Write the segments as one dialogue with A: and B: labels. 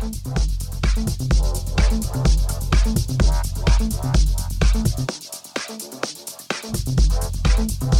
A: Thank you.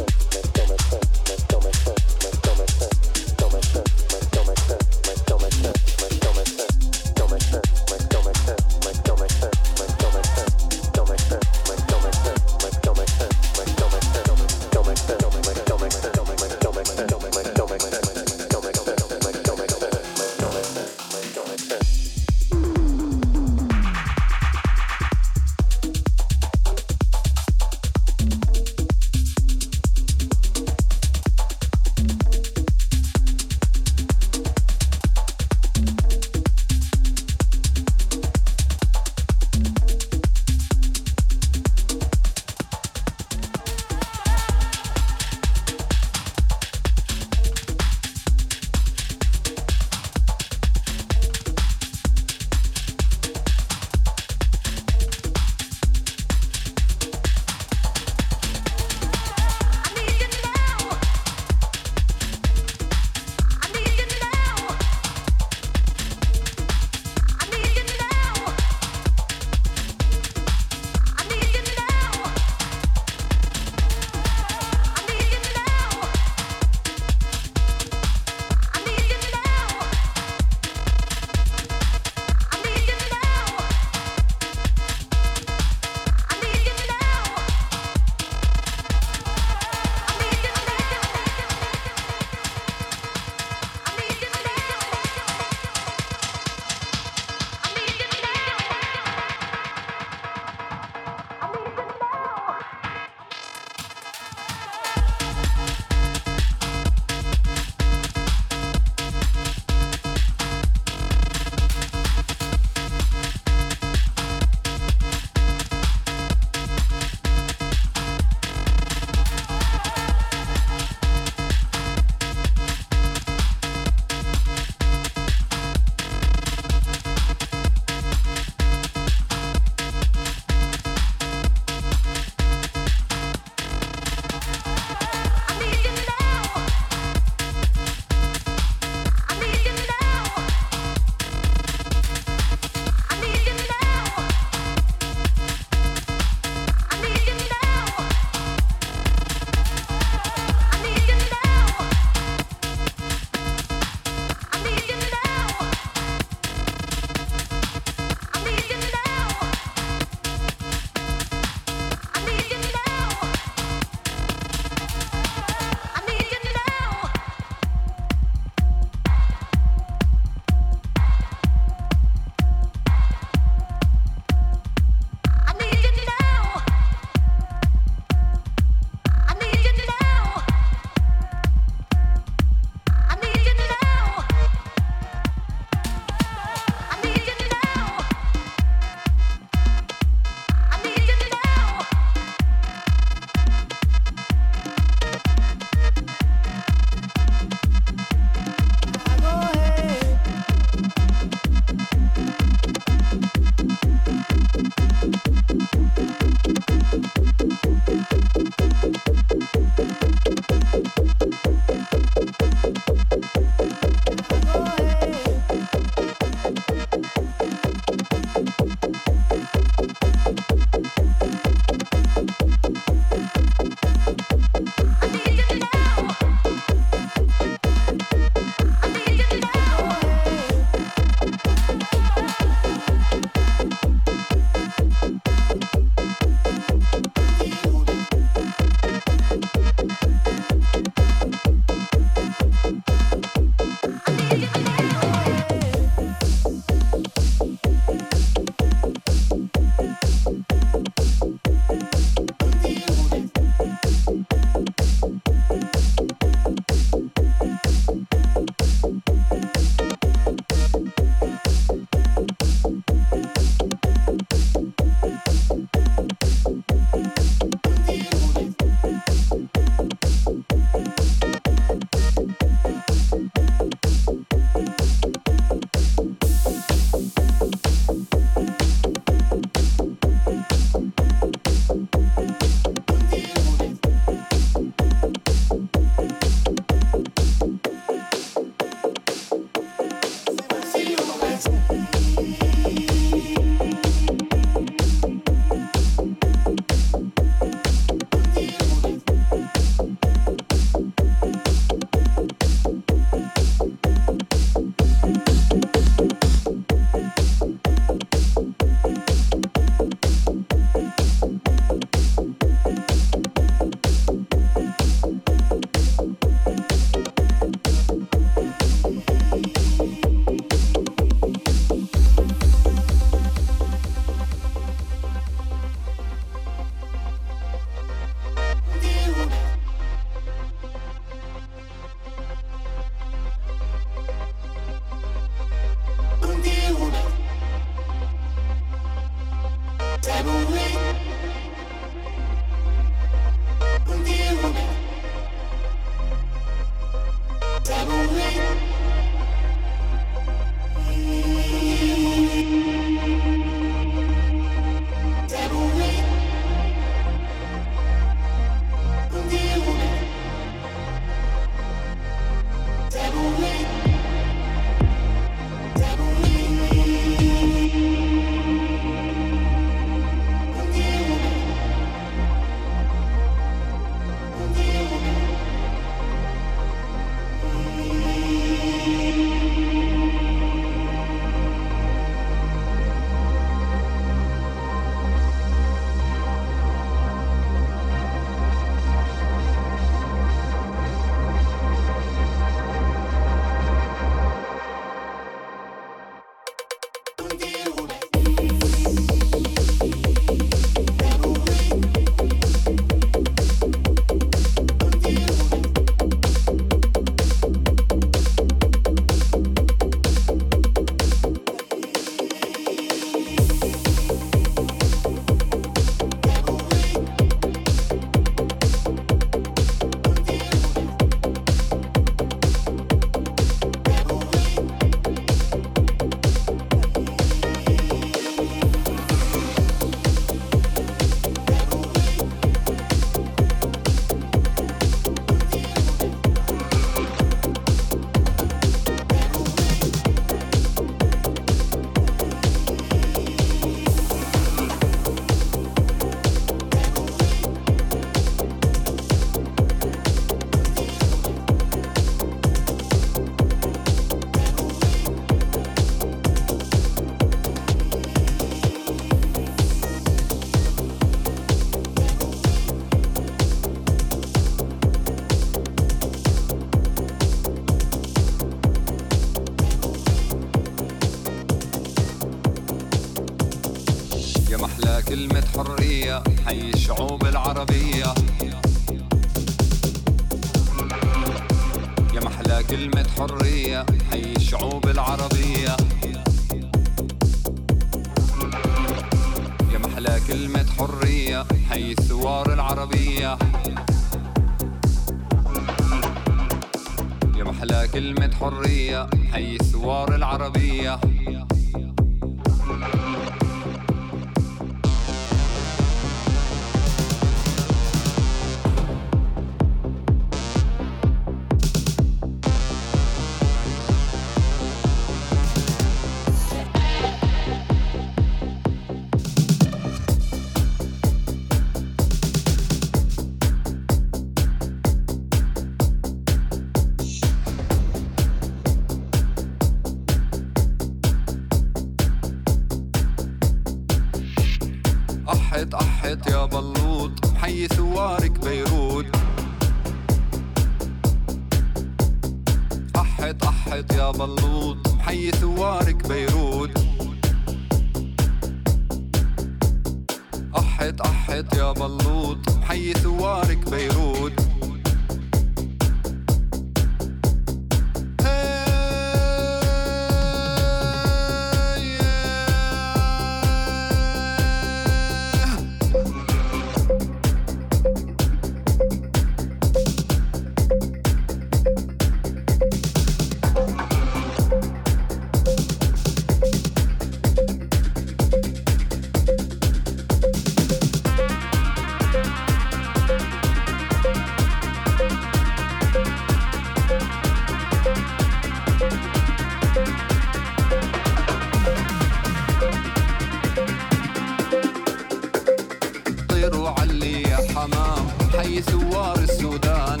B: صيروا علي يا حمام حي سوار السودان.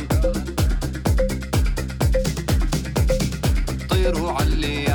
B: طير وعلي يا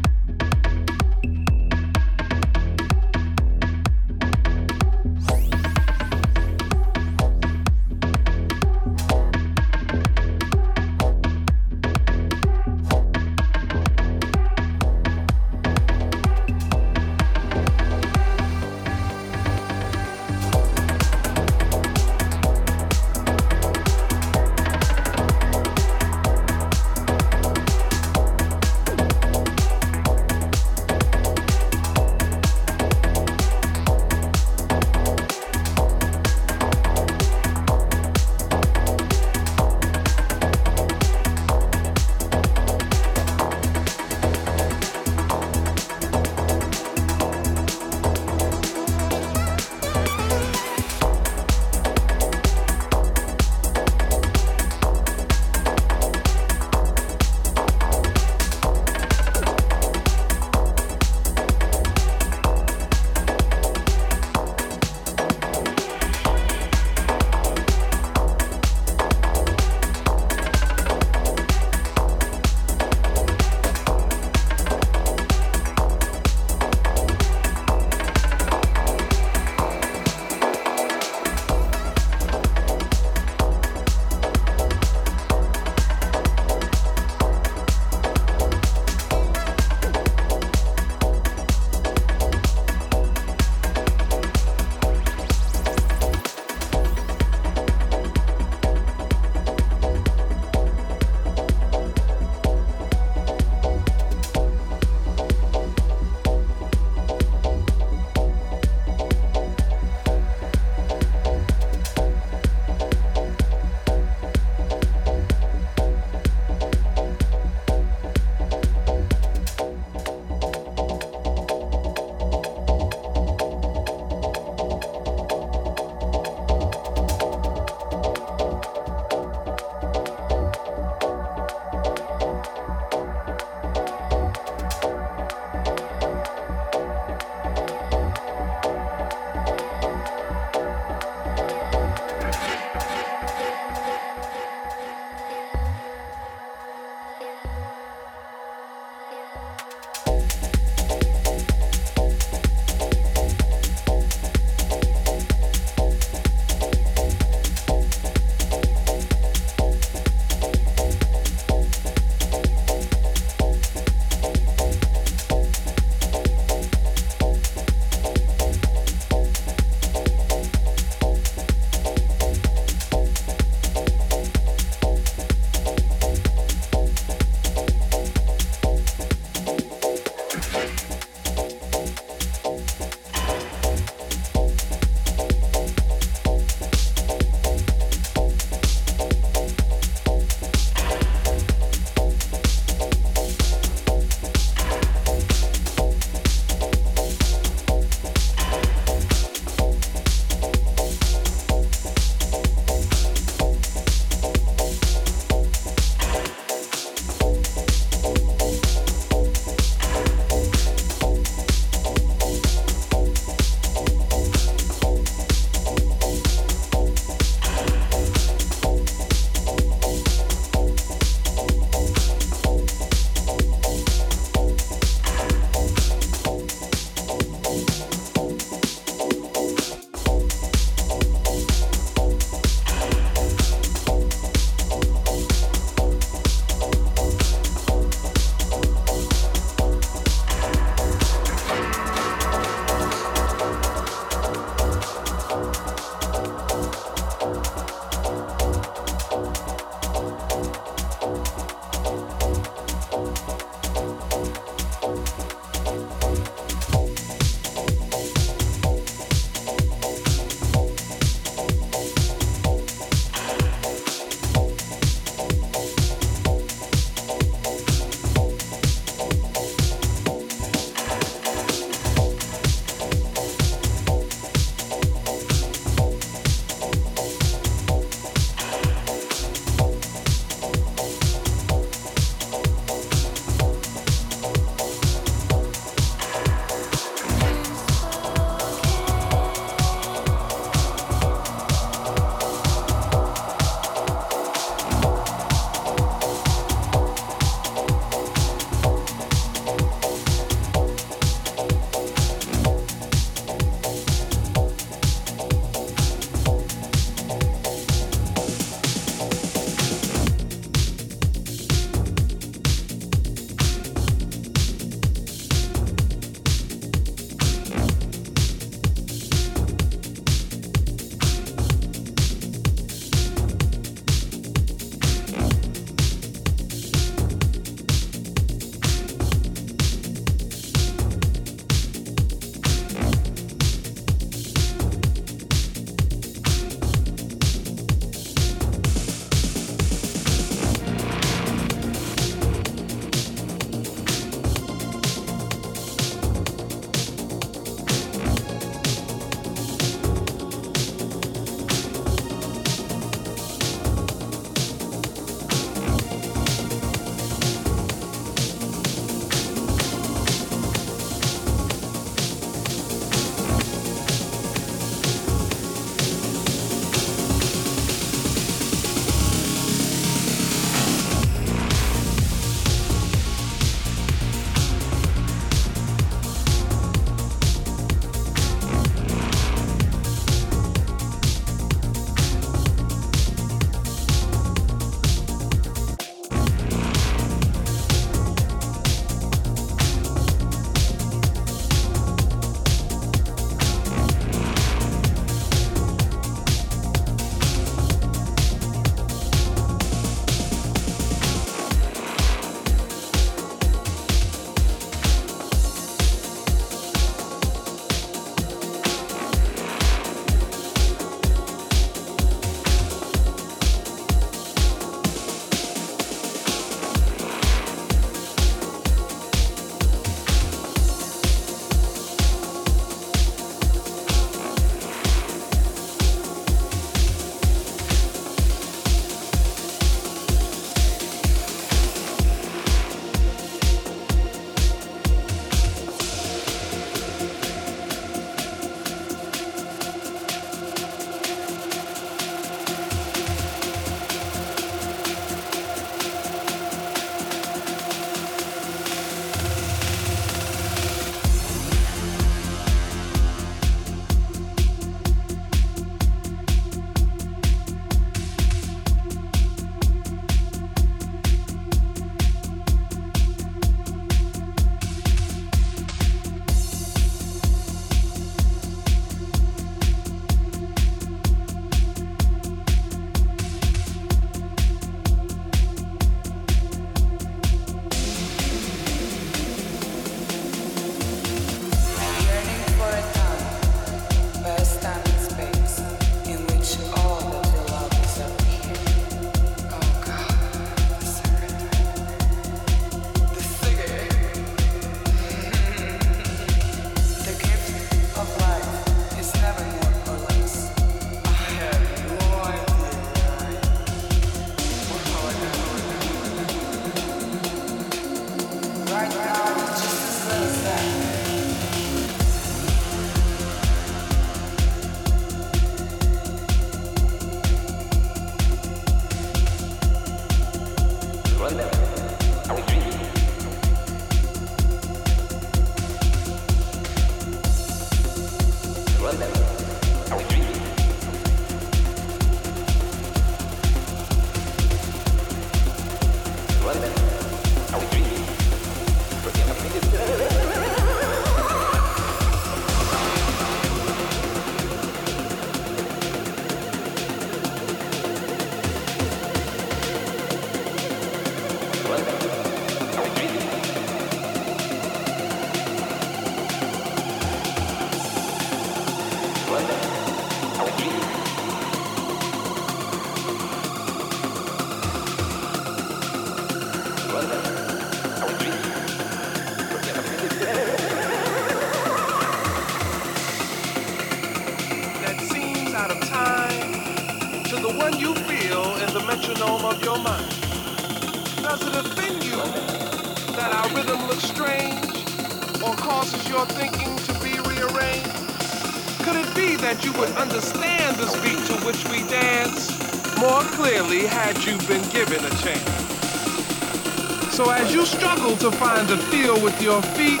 B: struggle to find the feel with your feet,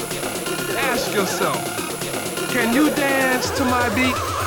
B: ask yourself, can you dance to my beat?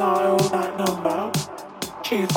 C: I owe that number. She's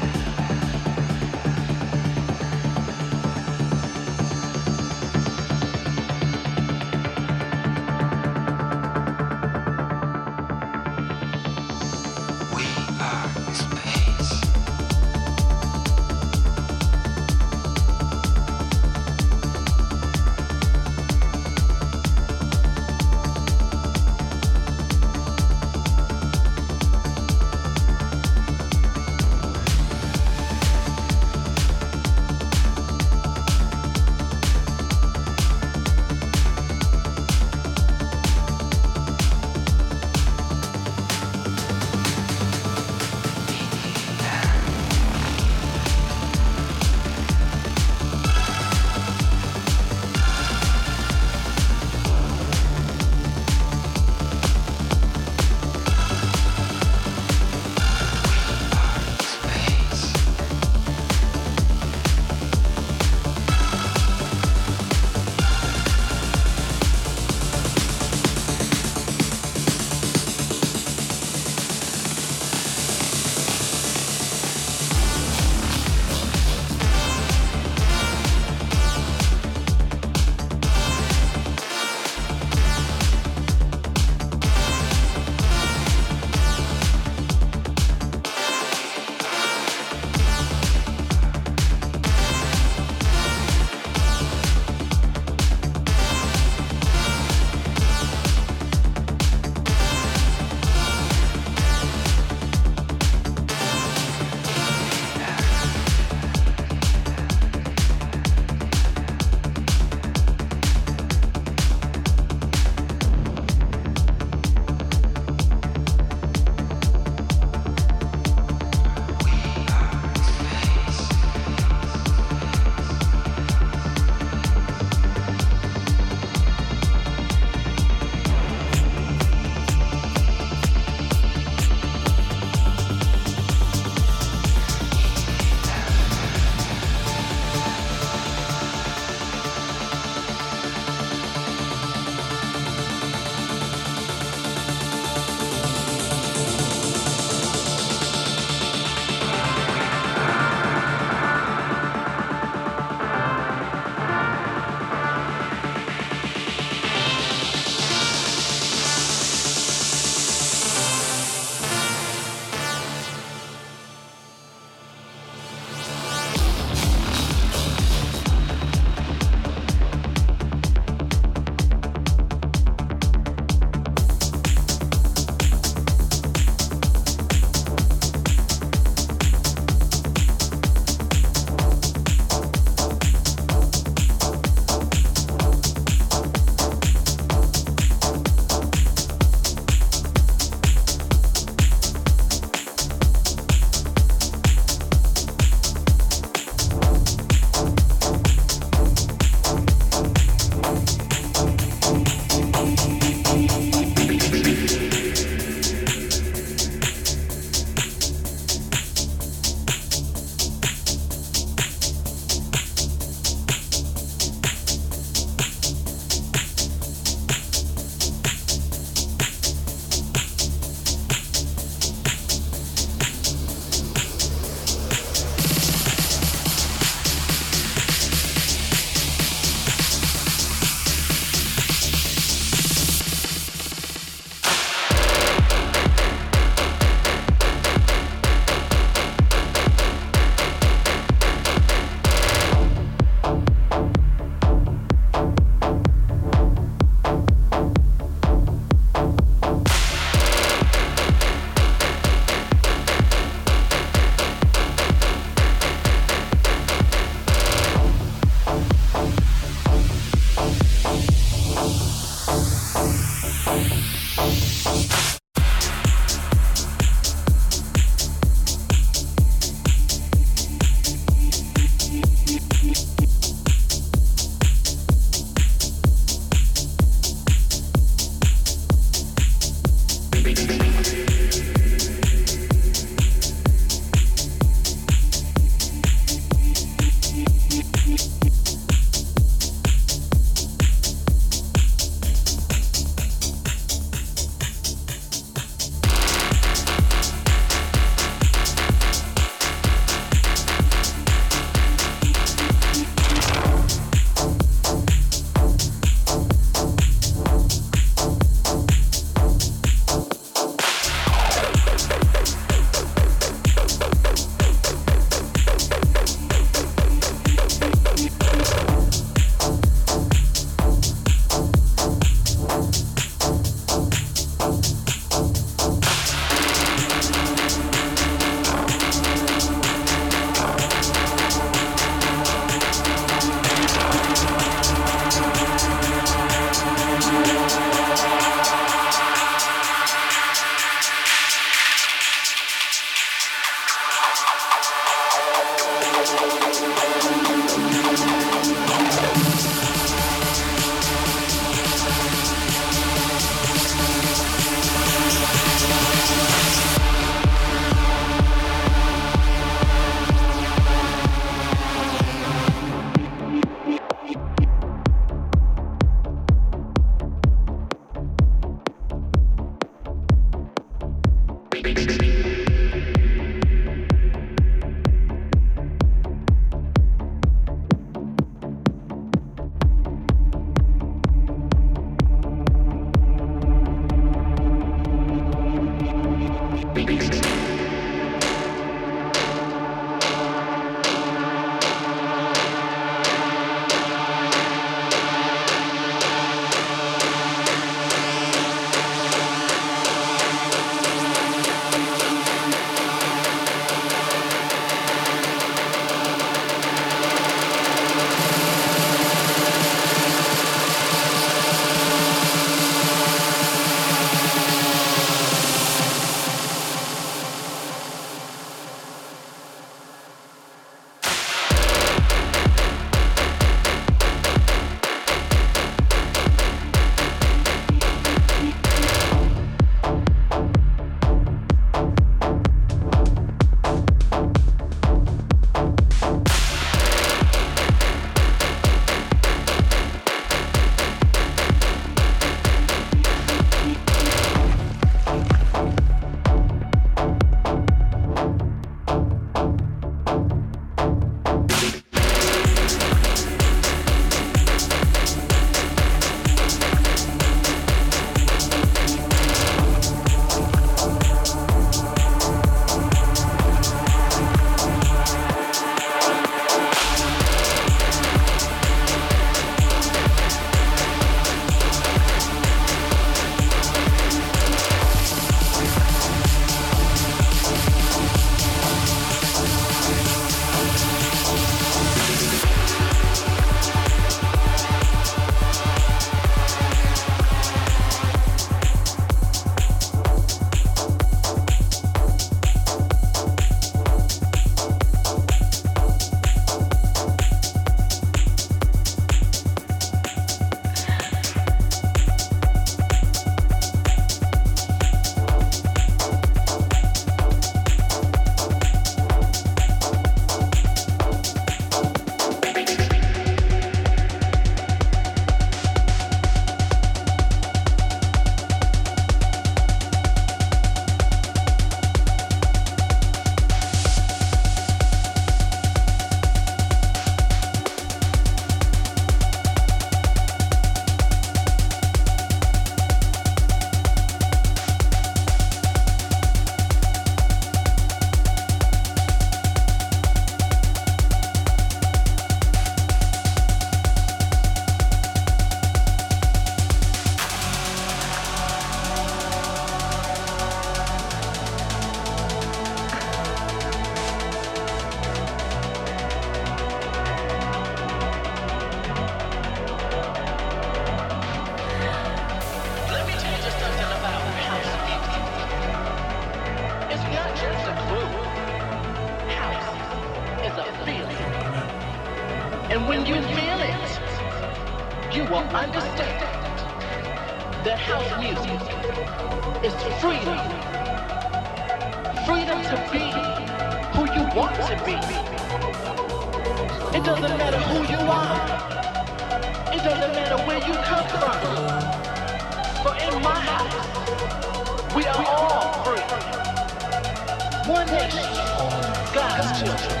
C: God's children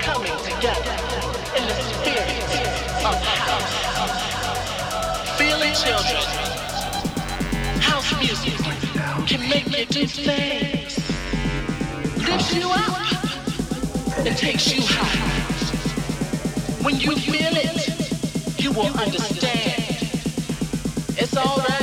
C: coming together in the spirit of house. Feeling children, house music can make you do things, lifts you up and takes you high. When you feel it, you will understand. It's all right.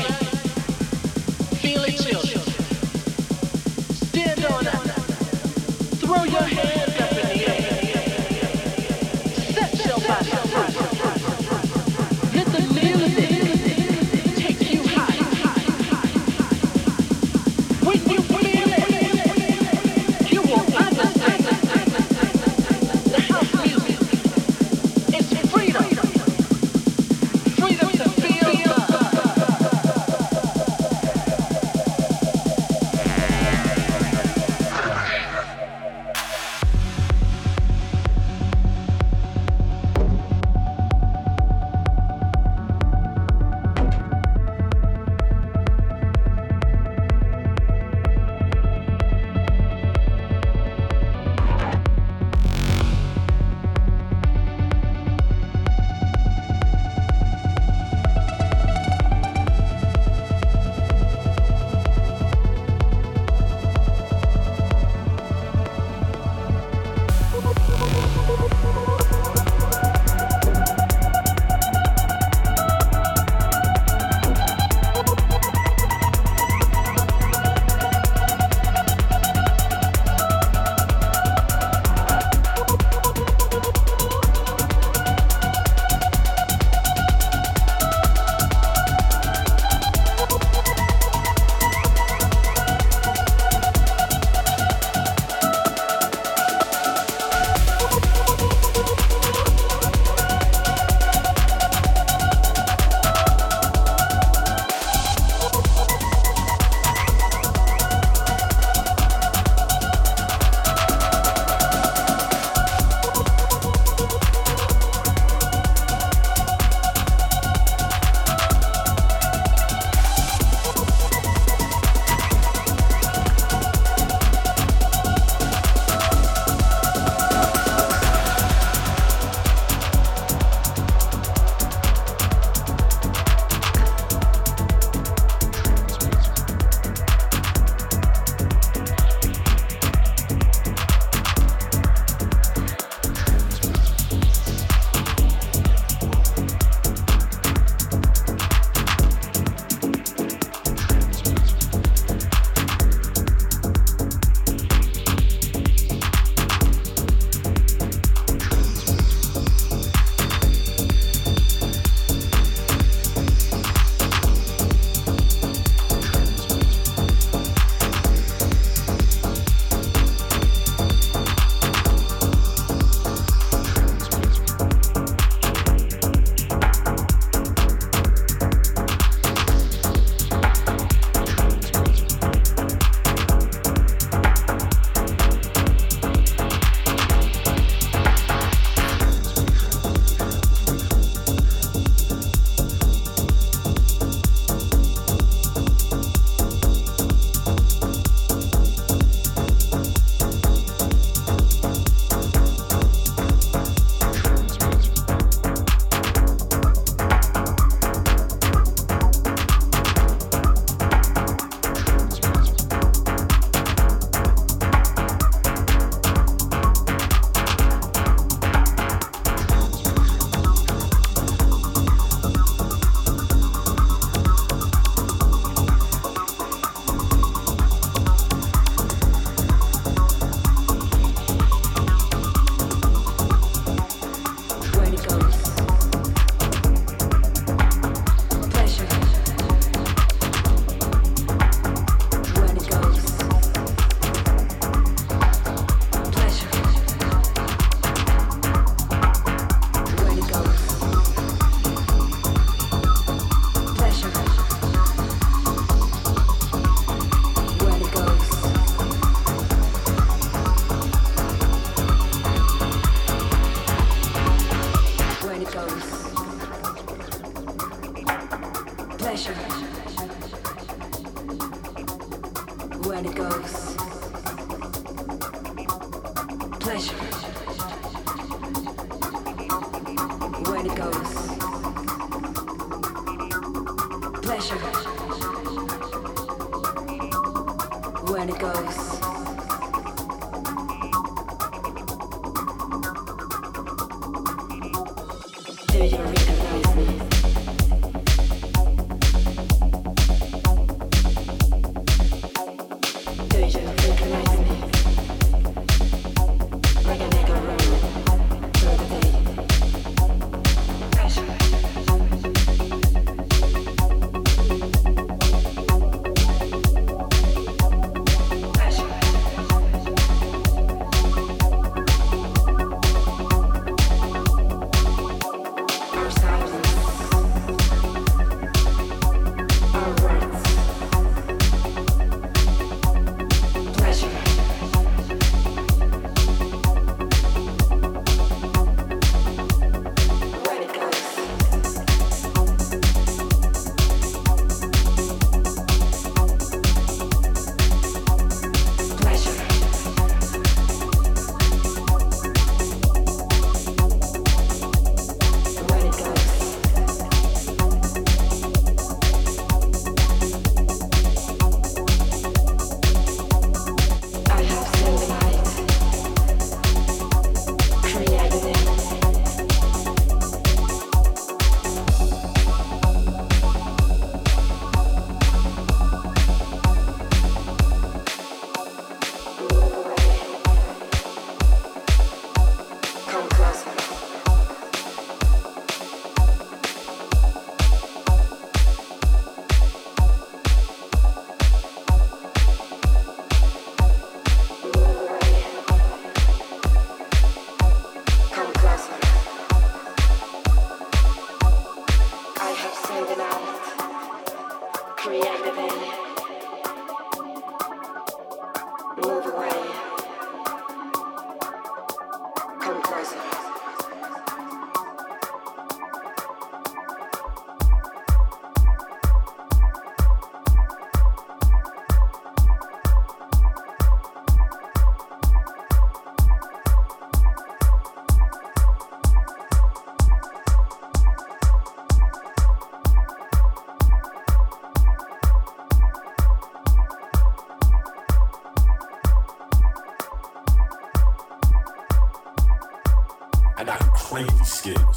C: 90s
D: skit.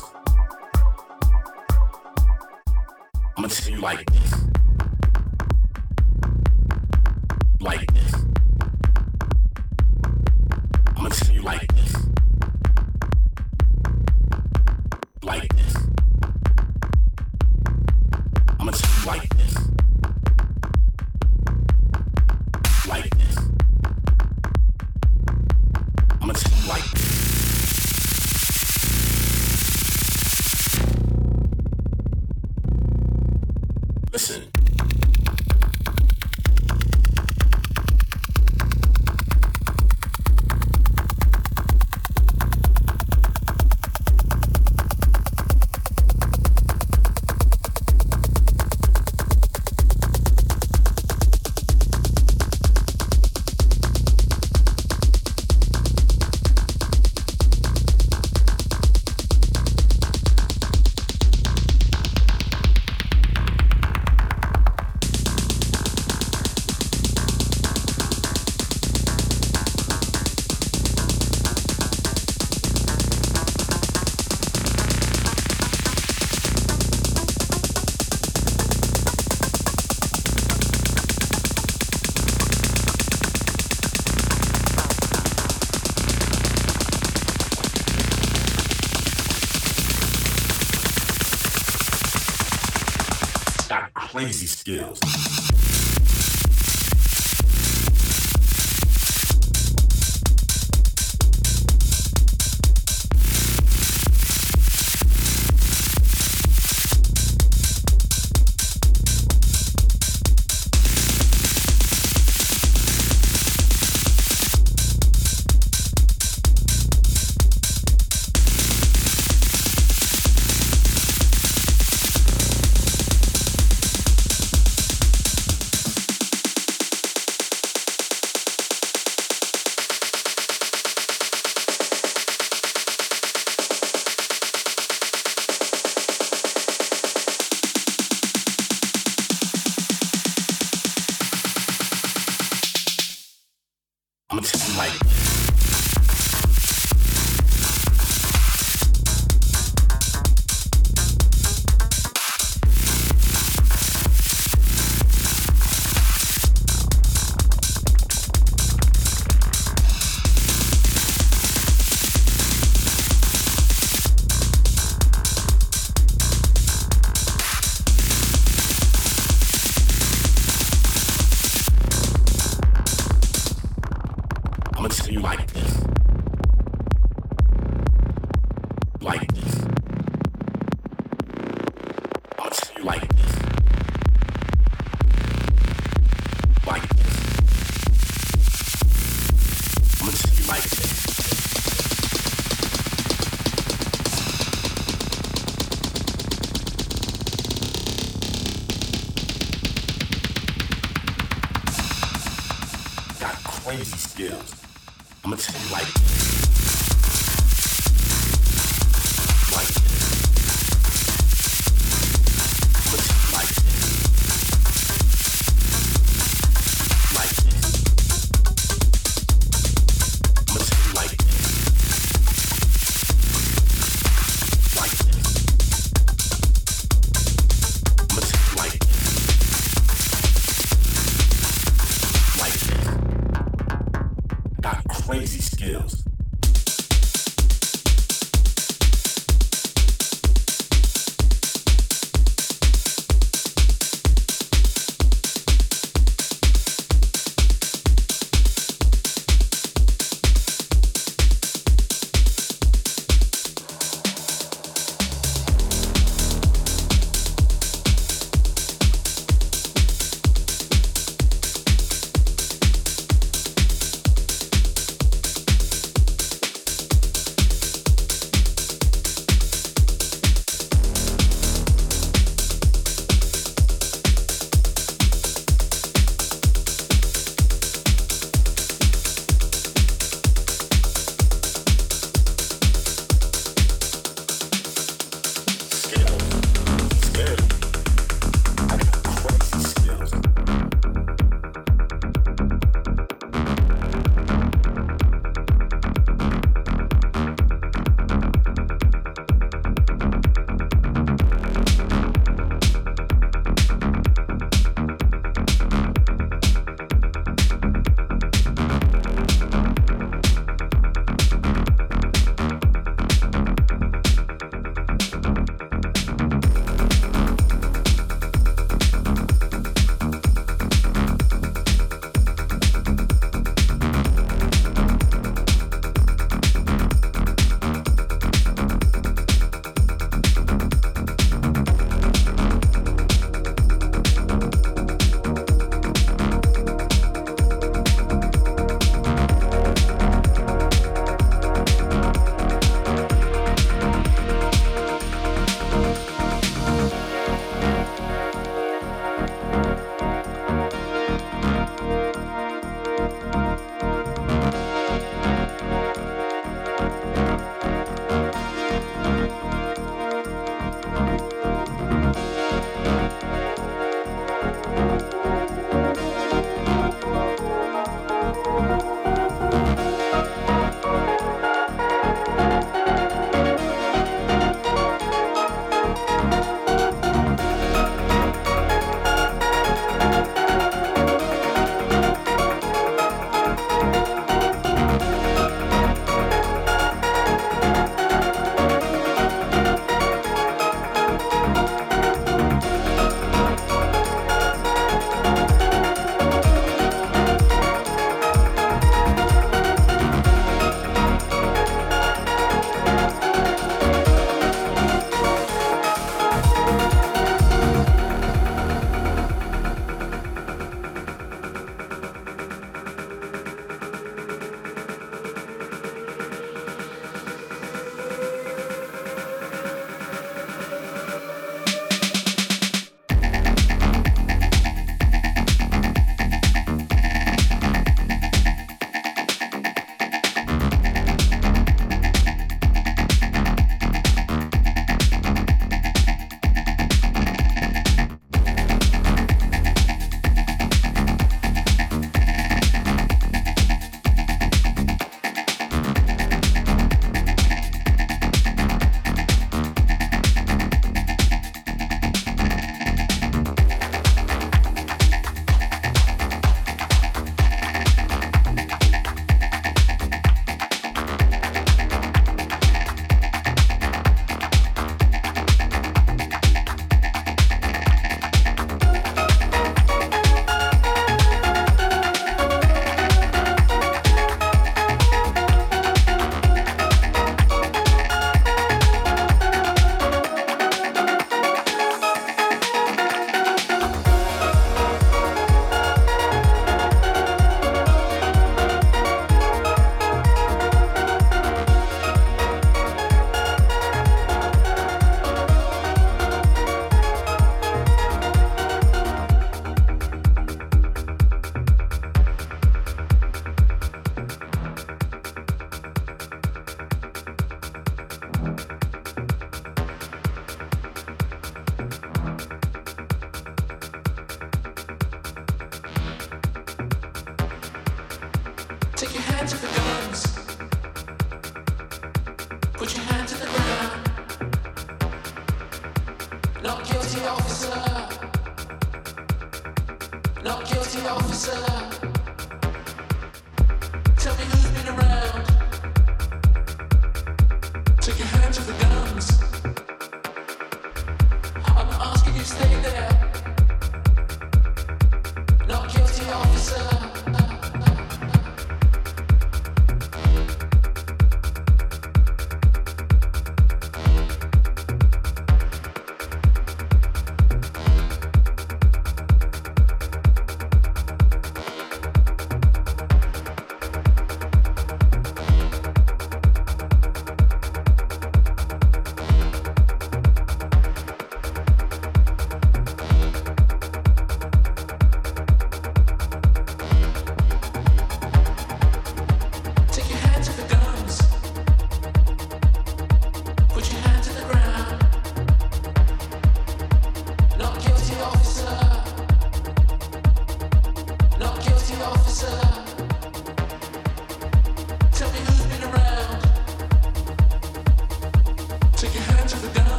D: skills.